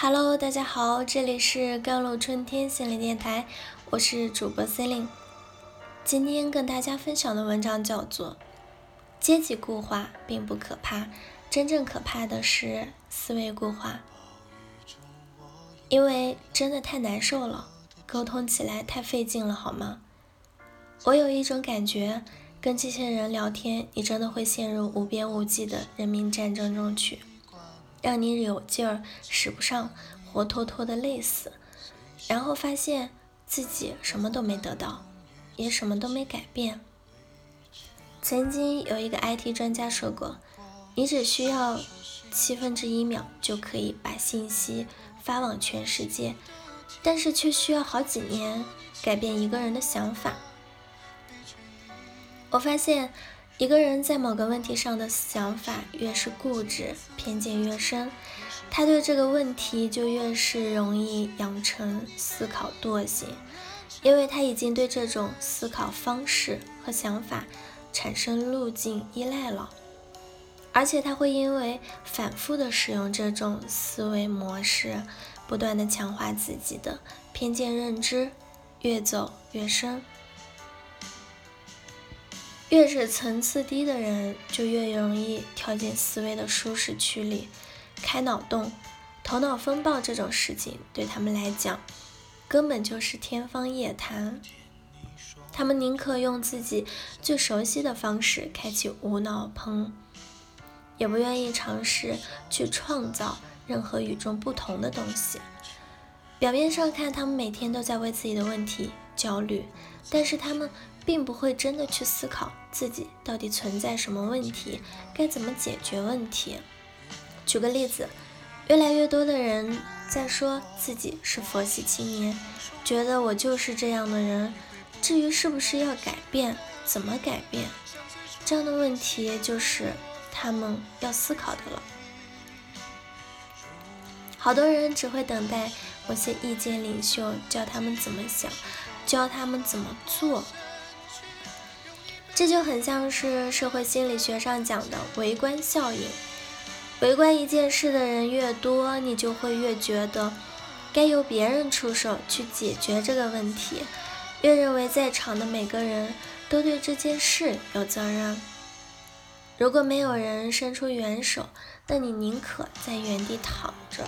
Hello，大家好，这里是甘露春天心理电台，我是主播 c e l i n e 今天跟大家分享的文章叫做《阶级固化并不可怕，真正可怕的是思维固化》，因为真的太难受了，沟通起来太费劲了，好吗？我有一种感觉，跟这些人聊天，你真的会陷入无边无际的人民战争中去。让你有劲儿使不上，活脱脱的累死，然后发现自己什么都没得到，也什么都没改变。曾经有一个 IT 专家说过，你只需要七分之一秒就可以把信息发往全世界，但是却需要好几年改变一个人的想法。我发现。一个人在某个问题上的想法越是固执，偏见越深，他对这个问题就越是容易养成思考惰性，因为他已经对这种思考方式和想法产生路径依赖了，而且他会因为反复的使用这种思维模式，不断的强化自己的偏见认知，越走越深。越是层次低的人，就越容易跳进思维的舒适区里，开脑洞、头脑风暴这种事情对他们来讲，根本就是天方夜谭。他们宁可用自己最熟悉的方式开启无脑棚，也不愿意尝试去创造任何与众不同的东西。表面上看，他们每天都在为自己的问题焦虑，但是他们。并不会真的去思考自己到底存在什么问题，该怎么解决问题。举个例子，越来越多的人在说自己是佛系青年，觉得我就是这样的人。至于是不是要改变，怎么改变，这样的问题就是他们要思考的了。好多人只会等待某些意见领袖教他们怎么想，教他们怎么做。这就很像是社会心理学上讲的围观效应。围观一件事的人越多，你就会越觉得该由别人出手去解决这个问题，越认为在场的每个人都对这件事有责任。如果没有人伸出援手，那你宁可在原地躺着。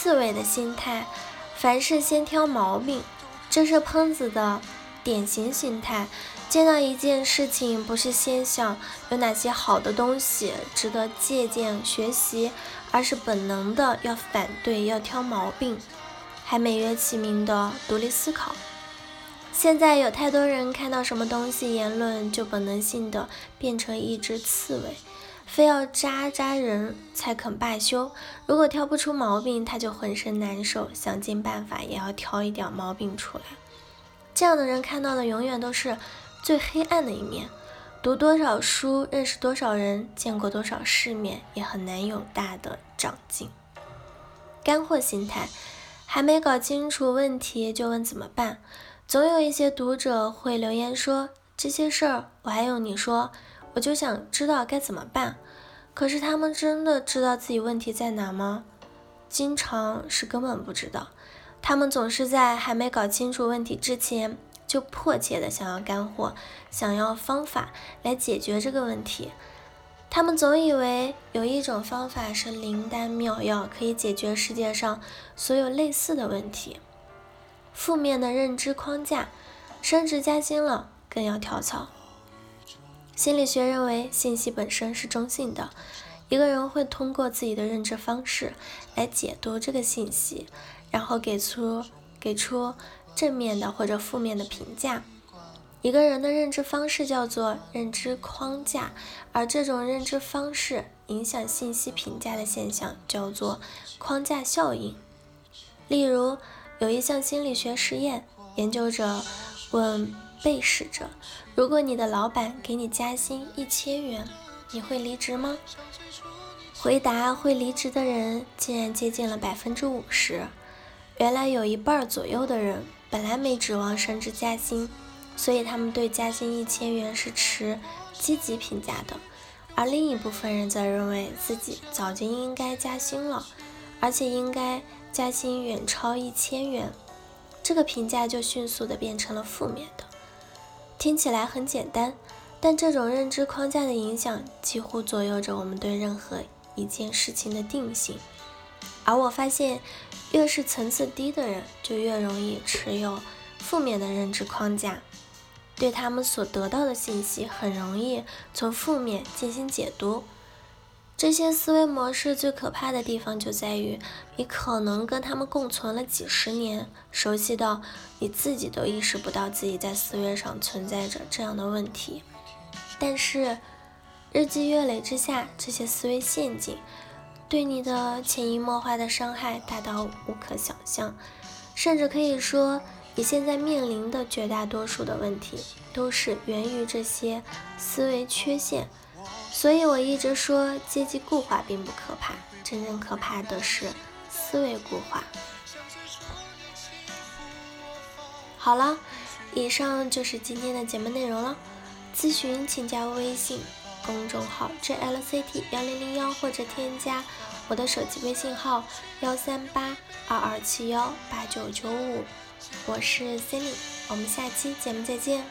刺猬的心态，凡事先挑毛病，这是喷子的典型心态。见到一件事情，不是先想有哪些好的东西值得借鉴学习，而是本能的要反对、要挑毛病，还美曰其名的独立思考。现在有太多人看到什么东西言论，就本能性的变成一只刺猬。非要扎扎人才肯罢休，如果挑不出毛病，他就浑身难受，想尽办法也要挑一点毛病出来。这样的人看到的永远都是最黑暗的一面。读多少书，认识多少人，见过多少世面，也很难有大的长进。干货心态，还没搞清楚问题就问怎么办。总有一些读者会留言说：“这些事儿我还用你说？”我就想知道该怎么办，可是他们真的知道自己问题在哪吗？经常是根本不知道。他们总是在还没搞清楚问题之前，就迫切的想要干货，想要方法来解决这个问题。他们总以为有一种方法是灵丹妙药，可以解决世界上所有类似的问题。负面的认知框架，升职加薪了更要跳槽。心理学认为，信息本身是中性的。一个人会通过自己的认知方式来解读这个信息，然后给出给出正面的或者负面的评价。一个人的认知方式叫做认知框架，而这种认知方式影响信息评价的现象叫做框架效应。例如，有一项心理学实验，研究者问。被试者，如果你的老板给你加薪一千元，你会离职吗？回答会离职的人竟然接近了百分之五十。原来有一半左右的人本来没指望升职加薪，所以他们对加薪一千元是持积极评价的。而另一部分人则认为自己早就应该加薪了，而且应该加薪远超一千元，这个评价就迅速的变成了负面的。听起来很简单，但这种认知框架的影响几乎左右着我们对任何一件事情的定性。而我发现，越是层次低的人，就越容易持有负面的认知框架。对他们所得到的信息很容易从负面进行解读。这些思维模式最可怕的地方就在于，你可能跟他们共存了几十年，熟悉到你自己都意识不到自己在思维上存在着这样的问题。但是日积月累之下，这些思维陷阱对你的潜移默化的伤害大到无可想象，甚至可以说。你现在面临的绝大多数的问题，都是源于这些思维缺陷。所以我一直说，阶级固化并不可怕，真正可怕的是思维固化。好了，以上就是今天的节目内容了。咨询请加微信公众号 jlct 幺零零幺，或者添加我的手机微信号幺三八二二七幺八九九五。我是 Cindy，我们下期节目再见。